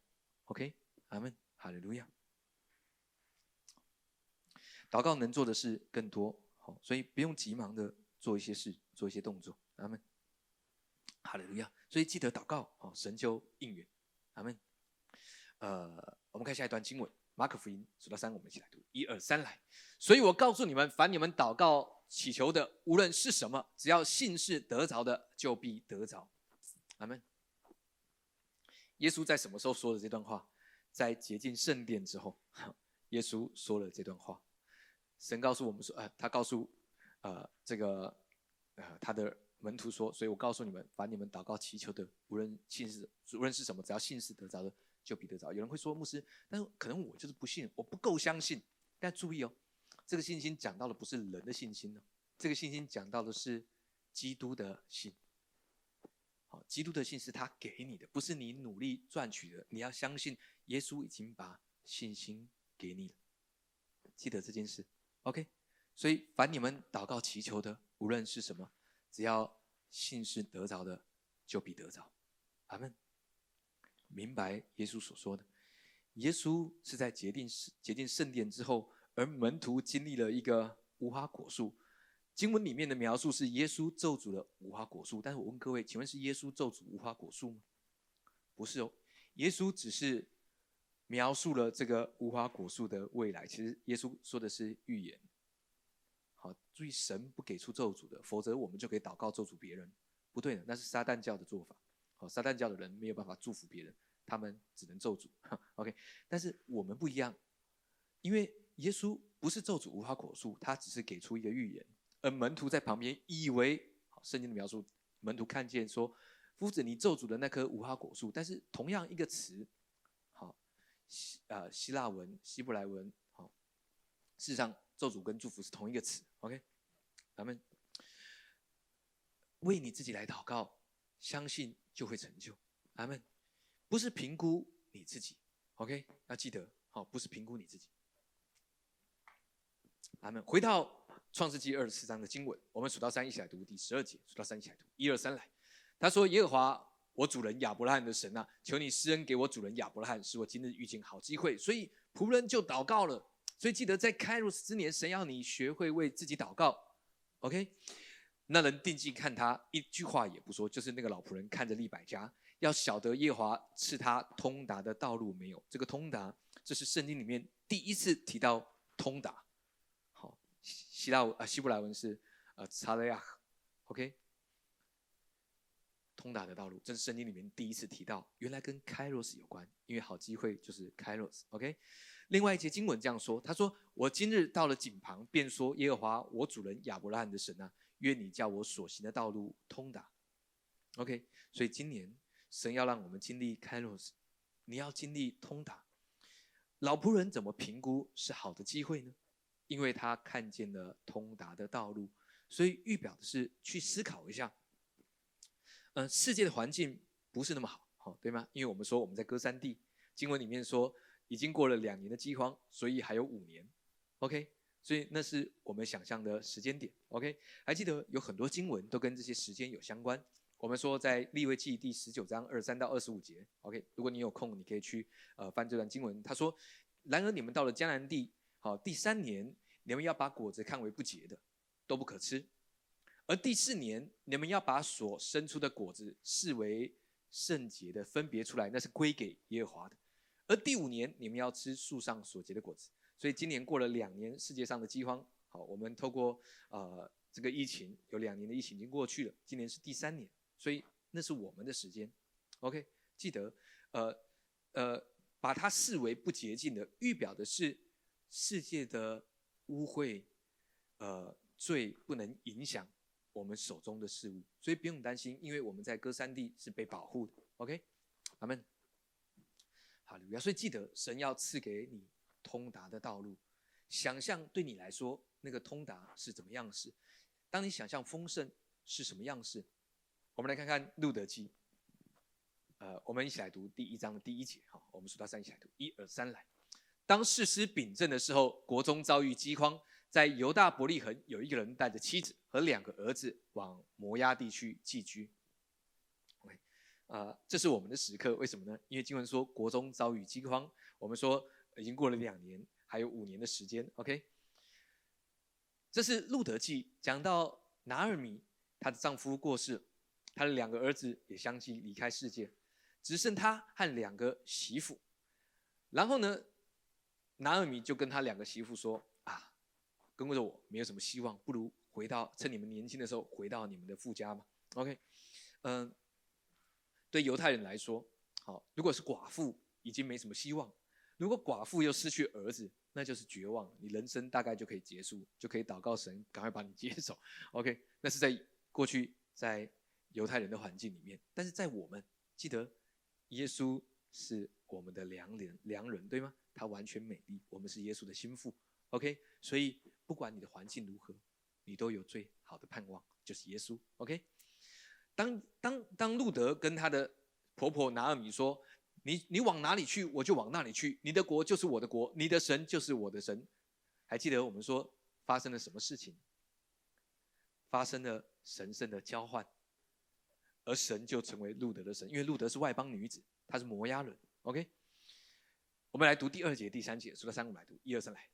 OK，阿门，哈利路亚。祷告能做的事更多，好，所以不用急忙的做一些事。做一些动作，阿门，哈利路亚。所以记得祷告，哦，神就应允，阿门。呃，我们看下一段经文，马可福音数到三，我们一起来读，一二三，来。所以我告诉你们，凡你们祷告祈求的，无论是什么，只要信是得着的，就必得着，阿门。耶稣在什么时候说的这段话？在洁净圣殿之后，耶稣说了这段话。神告诉我们说，呃，他告诉，呃，这个。呃，他的门徒说：“所以我告诉你们，凡你们祷告祈求的，无论信是无论是什么，只要信是得着的，就必得着。”有人会说：“牧师，但是可能我就是不信，我不够相信。”但注意哦，这个信心讲到的不是人的信心呢，这个信心讲到的是基督的信。好，基督的信是他给你的，不是你努力赚取的。你要相信耶稣已经把信心给你了，记得这件事。OK，所以凡你们祷告祈求的。无论是什么，只要信是得着的，就必得着。阿门。明白耶稣所说的，耶稣是在决定决定圣殿之后，而门徒经历了一个无花果树。经文里面的描述是耶稣咒诅了无花果树，但是我问各位，请问是耶稣咒诅无花果树吗？不是哦，耶稣只是描述了这个无花果树的未来。其实耶稣说的是预言。好注意，神不给出咒诅的，否则我们就可以祷告咒诅别人，不对的，那是撒旦教的做法。好，撒旦教的人没有办法祝福别人，他们只能咒诅。*laughs* OK，但是我们不一样，因为耶稣不是咒诅无花果树，他只是给出一个预言，而门徒在旁边以为，好圣经的描述，门徒看见说，夫子你咒诅的那棵无花果树，但是同样一个词，希呃希腊文、希伯来文，好，事实上。咒诅跟祝福是同一个词，OK，咱们为你自己来祷告，相信就会成就，咱们不是评估你自己，OK，要记得，好，不是评估你自己。咱们回到创世纪二十四章的经文，我们数到三一起来读第十二节，数到三一起来读，一二三来。他说：“耶和华我主人亚伯拉罕的神啊，求你施恩给我主人亚伯拉罕，使我今日遇见好机会。”所以仆人就祷告了。所以记得在开罗斯之年，神要你学会为自己祷告，OK？那人定睛看他，一句话也不说，就是那个老仆人看着利百加，要晓得耶华赐他通达的道路没有？这个通达，这是圣经里面第一次提到通达。好，希腊啊希伯来文是呃查雷亚，OK？通达的道路，这是圣经里面第一次提到，原来跟开罗斯有关，因为好机会就是开罗斯，OK？另外一节经文这样说：“他说，我今日到了井旁，便说：耶和华，我主人亚伯拉罕的神啊，愿你叫我所行的道路通达。”OK，所以今年神要让我们经历开罗斯，你要经历通达。老仆人怎么评估是好的机会呢？因为他看见了通达的道路，所以预表的是去思考一下。嗯，世界的环境不是那么好，好对吗？因为我们说我们在歌山地，经文里面说。已经过了两年的饥荒，所以还有五年，OK，所以那是我们想象的时间点，OK，还记得有很多经文都跟这些时间有相关。我们说在立位记第十九章二三到二十五节，OK，如果你有空，你可以去呃翻这段经文。他说：“然而你们到了迦南地，好，第三年你们要把果子看为不洁的，都不可吃；而第四年你们要把所生出的果子视为圣洁的，分别出来，那是归给耶和华的。”而第五年，你们要吃树上所结的果子。所以今年过了两年，世界上的饥荒，好，我们透过呃这个疫情，有两年的疫情已经过去了，今年是第三年，所以那是我们的时间。OK，记得，呃呃，把它视为不洁净的，预表的是世界的污秽，呃，罪不能影响我们手中的事物，所以不用担心，因为我们在歌山地是被保护的。OK，阿门。好，所以记得神要赐给你通达的道路。想象对你来说，那个通达是怎么样式？当你想象丰盛是什么样式？我们来看看路德记。呃，我们一起来读第一章的第一节。好，我们数到三一起来读，一二三来。当士师秉政的时候，国中遭遇饥荒，在犹大伯利恒有一个人带着妻子和两个儿子往摩押地区寄居。OK，啊，这是我们的时刻，为什么呢？因为经文说国中遭遇饥荒，我们说已经过了两年。还有五年的时间，OK。这是路德记讲到拿尔米，她的丈夫过世，她的两个儿子也相继离开世界，只剩她和两个媳妇。然后呢，拿尔米就跟他两个媳妇说：“，跟着我没有什么希望，不如回到趁你们年轻的时候回到你们的父家吧。”OK，嗯，对犹太人来说，好，如果是寡妇，已经没什么希望。如果寡妇又失去儿子，那就是绝望，你人生大概就可以结束，就可以祷告神赶快把你接走。*laughs* OK，那是在过去在犹太人的环境里面，但是在我们记得，耶稣是我们的良人，良人对吗？他完全美丽，我们是耶稣的心腹。OK，所以不管你的环境如何，你都有最好的盼望，就是耶稣。OK，当当当路德跟他的婆婆拿尔米说。你你往哪里去，我就往那里去。你的国就是我的国，你的神就是我的神。还记得我们说发生了什么事情？发生了神圣的交换，而神就成为路德的神，因为路德是外邦女子，她是摩押人。OK，我们来读第二节、第三节，数到三五来读，一二三来。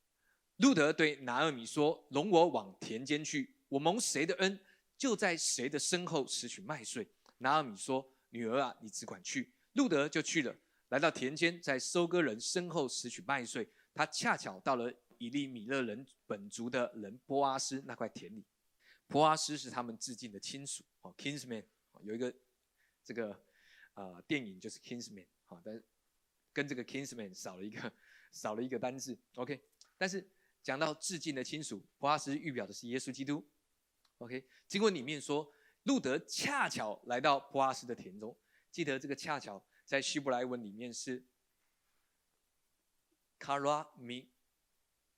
路德对拿尔米说：“容我往田间去，我蒙谁的恩，就在谁的身后拾取麦穗。”拿尔米说：“女儿啊，你只管去。”路德就去了，来到田间，在收割人身后拾取麦穗。他恰巧到了以利米勒人本族的人波阿斯那块田里。波阿斯是他们致敬的亲属，哦，Kinsman，有一个这个呃电影就是 Kinsman，好，但跟这个 Kinsman 少了一个少了一个单字，OK。但是讲到致敬的亲属，普阿斯预表的是耶稣基督，OK。经文里面说，路德恰巧来到普阿斯的田中。记得这个恰巧在希伯来文里面是 “kara mi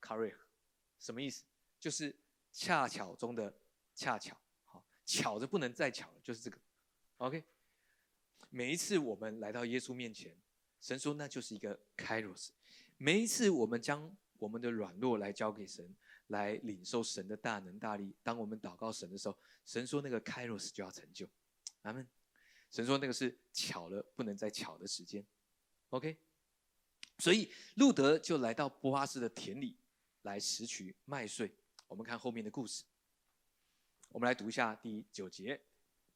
kare”，什么意思？就是恰巧中的恰巧，好，巧的不能再巧了，就是这个。OK，每一次我们来到耶稣面前，神说那就是一个 kairos。每一次我们将我们的软弱来交给神，来领受神的大能大力。当我们祷告神的时候，神说那个 kairos 就要成就。阿门。神说那个是巧了不能再巧的时间，OK，所以路德就来到波阿斯的田里来拾取麦穗。我们看后面的故事，我们来读一下第九节，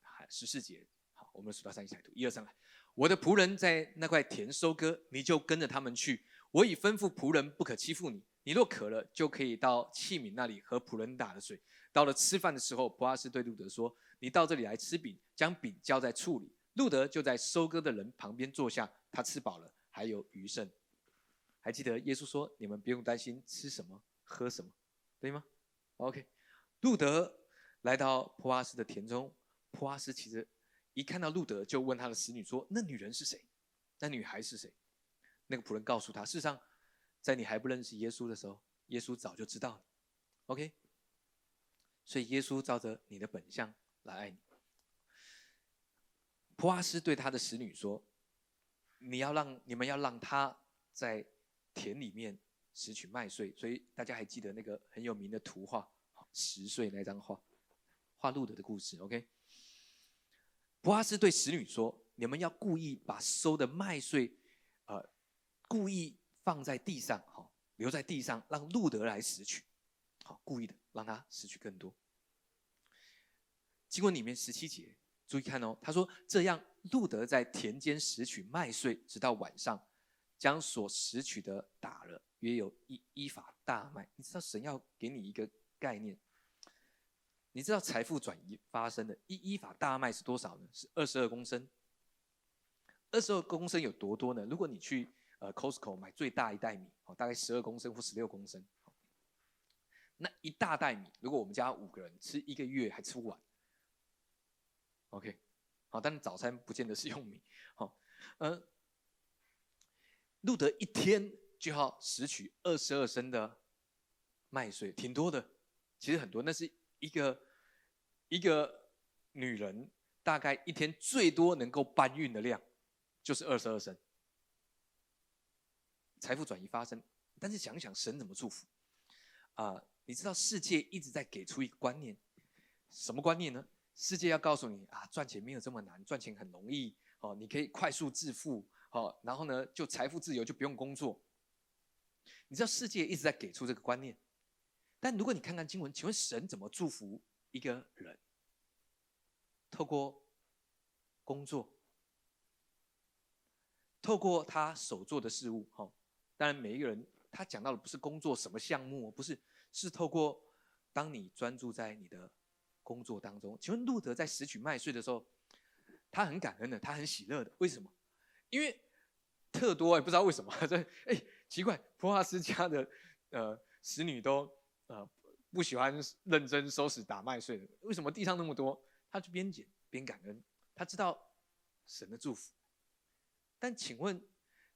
还十四节。好，我们数到三一起来读，一二三来。我的仆人在那块田收割，你就跟着他们去。我已吩咐仆人不可欺负你。你若渴了，就可以到器皿那里喝仆人打的水。到了吃饭的时候，普阿斯对路德说。你到这里来吃饼，将饼浇在醋里。路德就在收割的人旁边坐下，他吃饱了，还有余剩。还记得耶稣说：“你们不用担心吃什么、喝什么，对吗？”OK。路德来到普阿斯的田中，普阿斯其实一看到路德，就问他的使女说：“那女人是谁？那女孩是谁？”那个仆人告诉他：“事实上，在你还不认识耶稣的时候，耶稣早就知道了。”OK。所以耶稣照着你的本相。来爱你。普阿斯对他的使女说：“你要让你们要让他在田里面拾取麦穗。”所以大家还记得那个很有名的图画“十岁”那张画，画路德的故事。OK。普阿斯对使女说：“你们要故意把收的麦穗，故意放在地上，好留在地上，让路德来拾取，好故意的让他拾取更多。”经文里面十七节，注意看哦。他说：“这样，路德在田间拾取麦穗，直到晚上，将所拾取的打了，约有一一法大麦。你知道神要给你一个概念？你知道财富转移发生的一一法大麦是多少呢？是二十二公升。二十二公升有多多呢？如果你去呃 Costco 买最大一袋米，哦，大概十二公升或十六公升。那一大袋米，如果我们家五个人吃一个月还吃不完。OK，好，但早餐不见得是用米。好，呃，路德一天就要拾取二十二升的麦穗，挺多的，其实很多。那是一个一个女人大概一天最多能够搬运的量，就是二十二升。财富转移发生，但是想想神怎么祝福啊？你知道世界一直在给出一个观念，什么观念呢？世界要告诉你啊，赚钱没有这么难，赚钱很容易哦，你可以快速致富哦，然后呢就财富自由，就不用工作。你知道世界一直在给出这个观念，但如果你看看经文，请问神怎么祝福一个人？透过工作，透过他所做的事物，哈，当然每一个人他讲到的不是工作什么项目，不是。是透过当你专注在你的工作当中，请问路德在拾取麦穗的时候，他很感恩的，他很喜乐的，为什么？因为特多也不知道为什么，*laughs* 这哎奇怪，普华斯家的呃使女都呃不喜欢认真收拾打麦穗的，为什么地上那么多？他就边捡边感恩，他知道神的祝福。但请问？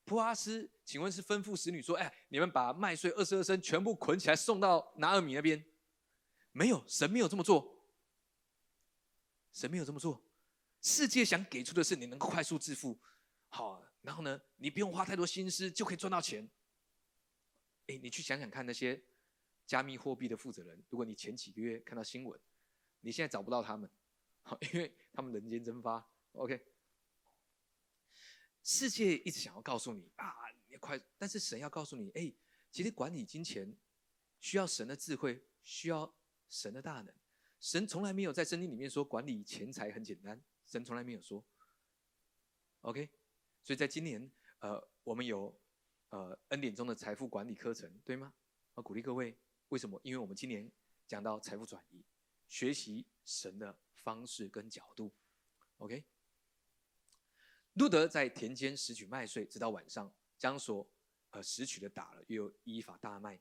普阿斯，请问是吩咐使女说：“哎，你们把麦穗二十二升全部捆起来，送到拿尔米那边。”没有，神没有这么做。神没有这么做。世界想给出的是你能够快速致富，好，然后呢，你不用花太多心思就可以赚到钱。哎，你去想想看，那些加密货币的负责人，如果你前几个月看到新闻，你现在找不到他们，好，因为他们人间蒸发。OK。世界一直想要告诉你啊，你快！但是神要告诉你，哎，其实管理金钱需要神的智慧，需要神的大能。神从来没有在圣经里面说管理钱财很简单，神从来没有说。OK，所以在今年，呃，我们有呃恩典中的财富管理课程，对吗？我鼓励各位，为什么？因为我们今年讲到财富转移，学习神的方式跟角度。OK。路德在田间拾取麦穗，直到晚上将所呃拾取的打了，又依法大卖。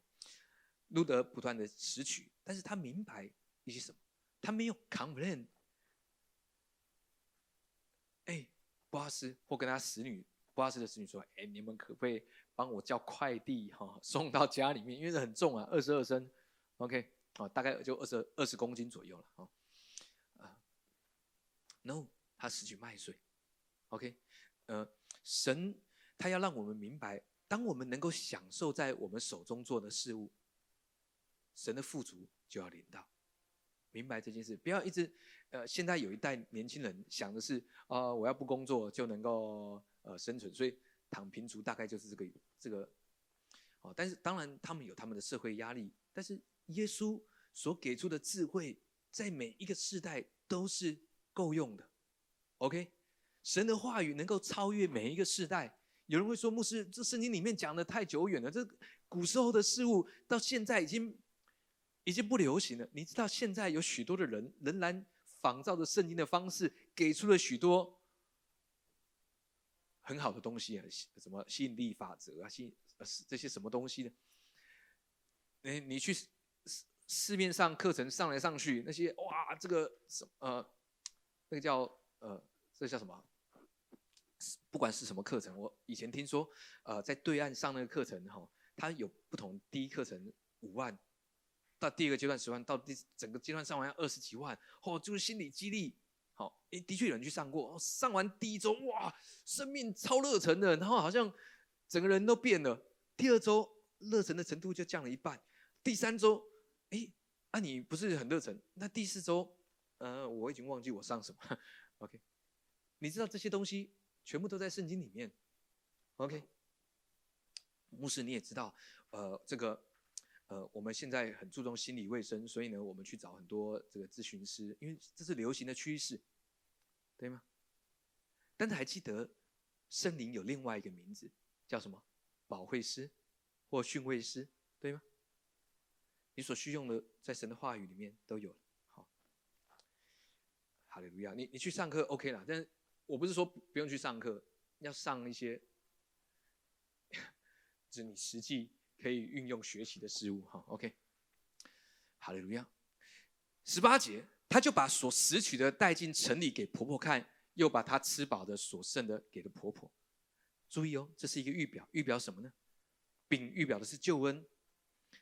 路德不断的拾取，但是他明白一些什么？他没有 complain。哎，布阿斯或跟他使女，布阿斯的使女说：“哎，你们可不可以帮我叫快递哈，*laughs* 送到家里面？因为这很重啊，二十二升，OK，啊，大概就二十二十公斤左右了啊。”啊，No，他拾取麦穗。OK，呃，神他要让我们明白，当我们能够享受在我们手中做的事物，神的富足就要临到。明白这件事，不要一直，呃，现在有一代年轻人想的是，啊，我要不工作就能够呃生存，所以躺平族大概就是这个这个，哦，但是当然他们有他们的社会压力，但是耶稣所给出的智慧，在每一个世代都是够用的。OK。神的话语能够超越每一个世代。有人会说：“牧师，这圣经里面讲的太久远了，这古时候的事物到现在已经已经不流行了。”你知道，现在有许多的人仍然仿照着圣经的方式，给出了许多很好的东西啊，什么吸引力法则啊，吸这些什么东西呢？你你去市市面上课程上来上去，那些哇，这个什呃，那个叫呃，这叫什么？不管是什么课程，我以前听说，呃，在对岸上那个课程哈，它有不同。第一课程五万，到第二个阶段十万，到第整个阶段上完要二十几万，哦，就是心理激励。好，诶，的确有人去上过，上完第一周，哇，生命超热忱的，然后好像整个人都变了。第二周热忱的程度就降了一半，第三周，哎，啊你不是很热忱，那第四周，呃，我已经忘记我上什么。*laughs* OK，你知道这些东西？全部都在圣经里面，OK。牧师你也知道，呃，这个，呃，我们现在很注重心理卫生，所以呢，我们去找很多这个咨询师，因为这是流行的趋势，对吗？但是还记得圣灵有另外一个名字，叫什么？保惠师或训慰师，对吗？你所需用的，在神的话语里面都有。好，哈利路亚。你你去上课 OK 了，但是。我不是说不用去上课，要上一些是你实际可以运用学习的事物。哈，OK，哈利路亚。十八节，他就把所拾取的带进城里给婆婆看，又把他吃饱的所剩的给了婆婆。注意哦，这是一个预表，预表什么呢？饼预表的是救恩，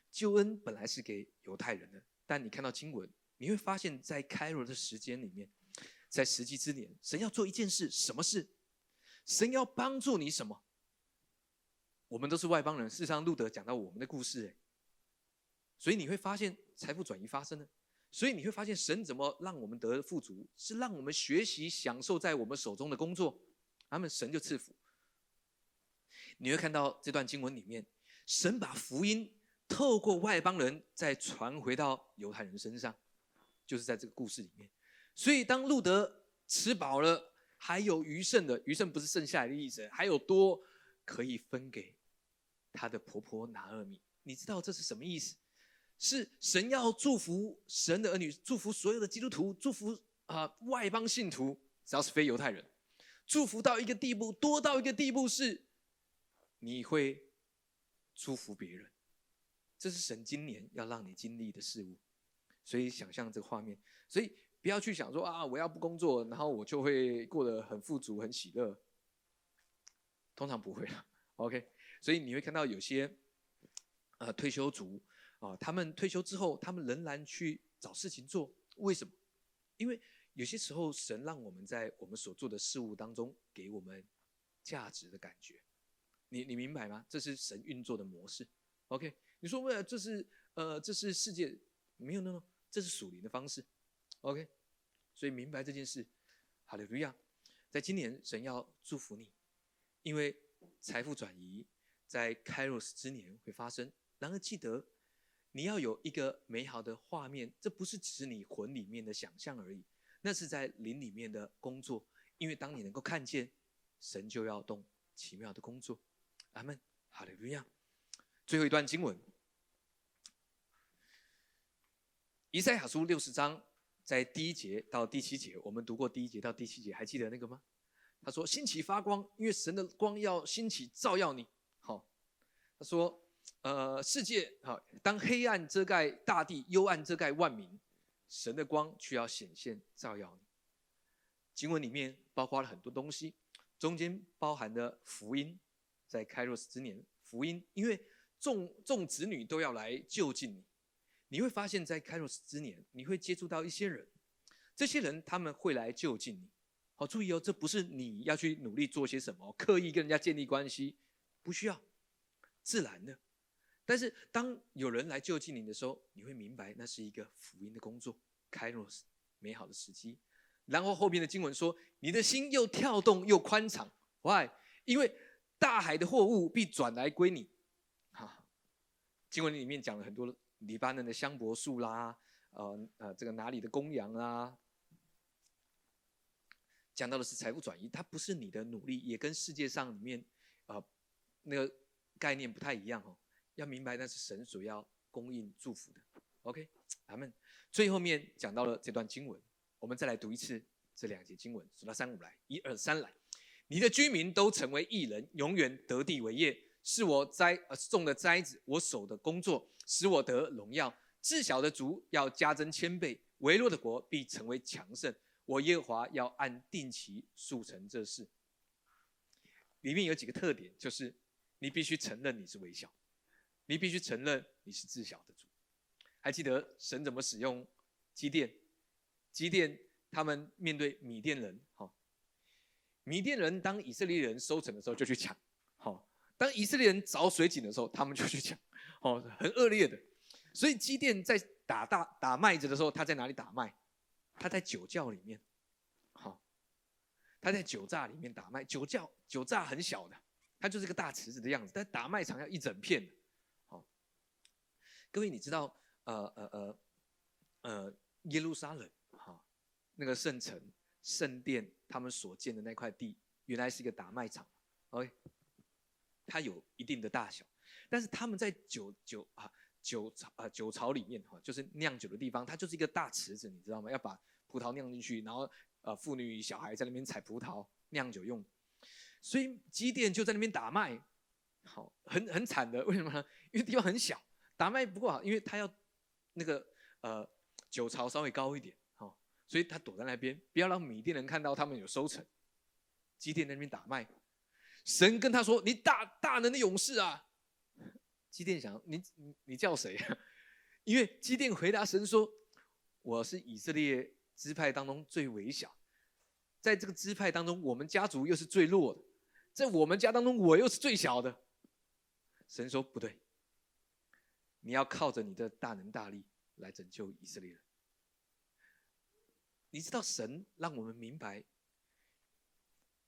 救恩本来是给犹太人的，但你看到经文，你会发现在开罗的时间里面，在时机之年，神要做一件事，什么事？神要帮助你什么？我们都是外邦人，事实上路德讲到我们的故事，哎，所以你会发现财富转移发生了。所以你会发现，神怎么让我们得富足，是让我们学习享受在我们手中的工作，他们神就赐福。你会看到这段经文里面，神把福音透过外邦人再传回到犹太人身上，就是在这个故事里面。所以当路德吃饱了，还有余剩的，余剩不是剩下来的意思，还有多可以分给他的婆婆拿二米。你知道这是什么意思？是神要祝福神的儿女，祝福所有的基督徒，祝福啊外邦信徒，只要是非犹太人，祝福到一个地步，多到一个地步是，你会祝福别人，这是神今年要让你经历的事物。所以想象这个画面，所以不要去想说啊，我要不工作，然后我就会过得很富足、很喜乐。通常不会了，OK。所以你会看到有些呃退休族。啊，他们退休之后，他们仍然去找事情做，为什么？因为有些时候，神让我们在我们所做的事物当中，给我们价值的感觉。你你明白吗？这是神运作的模式。OK，你说为了这是呃，这是世界没有那种，这是属灵的方式。OK，所以明白这件事，哈利路亚。在今年，神要祝福你，因为财富转移在开罗斯之年会发生。然而记得。你要有一个美好的画面，这不是只是你魂里面的想象而已，那是在灵里面的工作。因为当你能够看见，神就要动奇妙的工作。阿门，哈利路亚。最后一段经文，以赛亚书六十章，在第一节到第七节，我们读过第一节到第七节，还记得那个吗？他说：“兴起发光，因为神的光要兴起照耀你。”好，他说。呃，世界好，当黑暗遮盖大地，幽暗遮盖万民，神的光却要显现照耀你。经文里面包括了很多东西，中间包含了福音，在开若斯之年，福音，因为众众子女都要来就近你，你会发现在开罗斯之年，你会接触到一些人，这些人他们会来就近你。好，注意哦，这不是你要去努力做些什么，刻意跟人家建立关系，不需要，自然的。但是当有人来救济你的时候，你会明白那是一个福音的工作，开若美好的时机。然后后边的经文说：“你的心又跳动又宽敞，Why？因为大海的货物必转来归你。”哈，经文里面讲了很多黎巴嫩的香柏树啦，呃呃，这个哪里的公羊啊，讲到的是财富转移，它不是你的努力，也跟世界上里面呃那个概念不太一样哦。要明白那是神所要供应祝福的，OK，咱们最后面讲到了这段经文，我们再来读一次这两节经文，数到三五来，一二三来，你的居民都成为异人，永远得地为业，是我栽呃种的栽子，我手的工作，使我得荣耀。至小的族要加增千倍，微弱的国必成为强盛。我耶和华要按定期速成这事。里面有几个特点，就是你必须承认你是微小。你必须承认你是自小的主。还记得神怎么使用基甸？基甸他们面对米甸人，哈，米甸人当以色列人收成的时候就去抢，好，当以色列人找水井的时候，他们就去抢，哦，很恶劣的。所以基甸在打大打麦子的时候，他在哪里打麦？他在酒窖里面，好，他在酒榨里面打麦。酒窖酒榨很小的，它就是个大池子的样子，但打麦场要一整片。好各位，你知道，呃呃呃，呃，耶路撒冷哈，那个圣城圣殿，他们所建的那块地，原来是一个打麦场，OK，它有一定的大小，但是他们在酒酒啊酒槽啊酒槽里面哈，就是酿酒的地方，它就是一个大池子，你知道吗？要把葡萄酿进去，然后呃妇女小孩在那边采葡萄酿酒用，所以基甸就在那边打麦，好，很很惨的。为什么呢？因为地方很小，打麦不够好，因为他要那个呃酒槽稍微高一点，好，所以他躲在那边，不要让米甸人看到他们有收成。基甸那边打麦，神跟他说：“你大大能的勇士啊！”基甸想：“你你你叫谁啊？”因为基甸回答神说：“我是以色列支派当中最微小，在这个支派当中，我们家族又是最弱的，在我们家当中，我又是最小的。”神说：“不对，你要靠着你的大能大力来拯救以色列人。你知道神让我们明白。”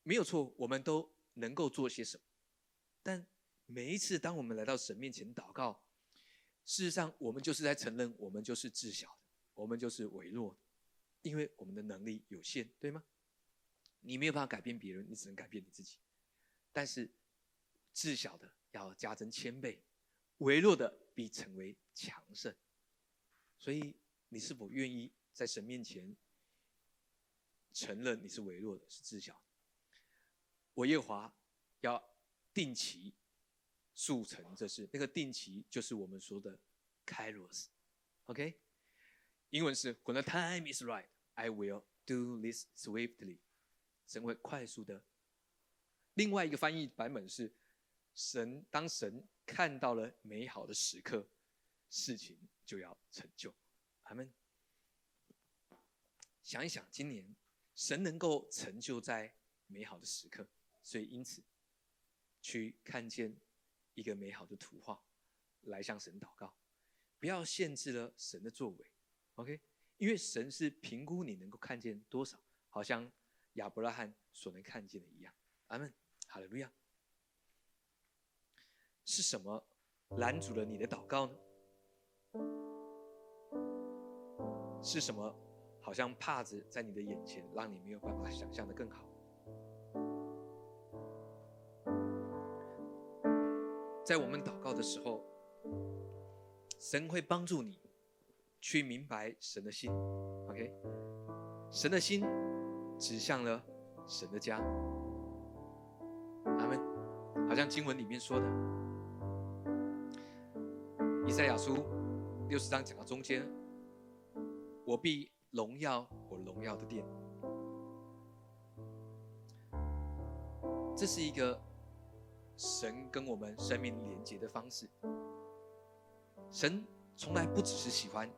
没有错，我们都能够做些什么，但每一次当我们来到神面前祷告，事实上我们就是在承认我们就是至小的，我们就是微弱的，因为我们的能力有限，对吗？你没有办法改变别人，你只能改变你自己。但是至小的要加增千倍，微弱的必成为强盛。所以你是否愿意在神面前承认你是微弱的，是至小？我耶华要定期速成这事，那个定期就是我们说的 Kairos，OK？英文是 When the time is right, I will do this swiftly。神会快速的。另外一个翻译版本是神当神看到了美好的时刻，事情就要成就。阿门。想一想，今年神能够成就在美好的时刻。所以，因此，去看见一个美好的图画，来向神祷告，不要限制了神的作为，OK？因为神是评估你能够看见多少，好像亚伯拉罕所能看见的一样。阿门，哈利路亚。是什么拦阻了你的祷告呢？是什么好像帕子在你的眼前，让你没有办法想象的更好？在我们祷告的时候，神会帮助你去明白神的心，OK？神的心指向了神的家，阿门。好像经文里面说的，以赛亚书六十章讲到中间，我必荣耀我荣耀的殿，这是一个。神跟我们生命连接的方式，神从来不只是喜欢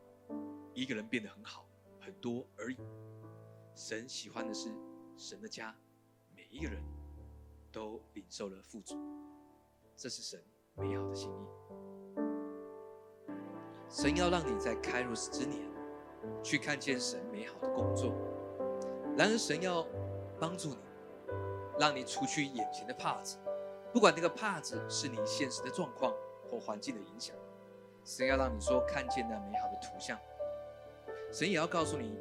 一个人变得很好、很多而已。神喜欢的是神的家，每一个人都领受了富足，这是神美好的心意。神要让你在开罗斯之年去看见神美好的工作，然而神要帮助你，让你除去眼前的帕子。不管那个帕子是你现实的状况或环境的影响，神要让你说看见那美好的图像。神也要告诉你，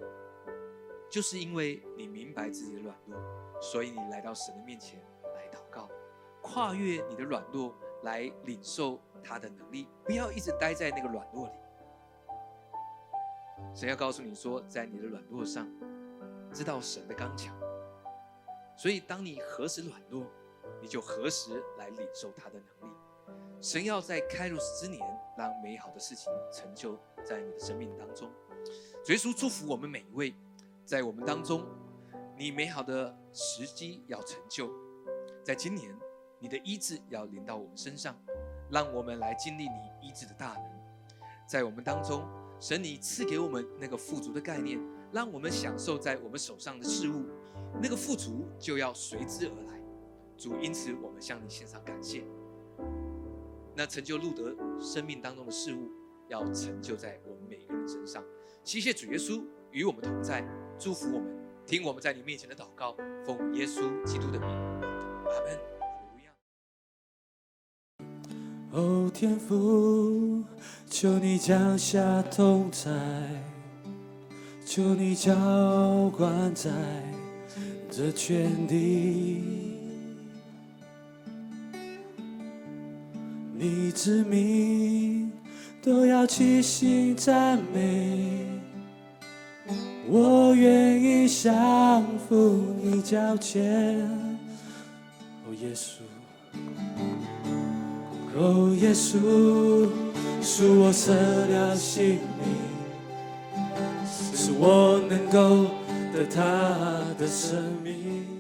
就是因为你明白自己的软弱，所以你来到神的面前来祷告，跨越你的软弱来领受他的能力，不要一直待在那个软弱里。神要告诉你说，在你的软弱上，知道神的刚强。所以当你何时软弱？你就何时来领受他的能力？神要在开路之年，让美好的事情成就在你的生命当中。耶稣祝福我们每一位，在我们当中，你美好的时机要成就。在今年，你的医治要临到我们身上，让我们来经历你医治的大能。在我们当中，神你赐给我们那个富足的概念，让我们享受在我们手上的事物，那个富足就要随之而来。主，因此我们向你献上感谢。那成就路德生命当中的事物，要成就在我们每一个人身上。谢谢主耶稣与我们同在，祝福我们，听我们在你面前的祷告，奉耶稣基督的名，阿门。哦，天父，求你降下同在，求你浇灌在这全地。你之名都要齐心赞美，我愿意降服你脚前，哦耶稣，哦，耶稣，是我舍掉性命，使我能够得他的生命。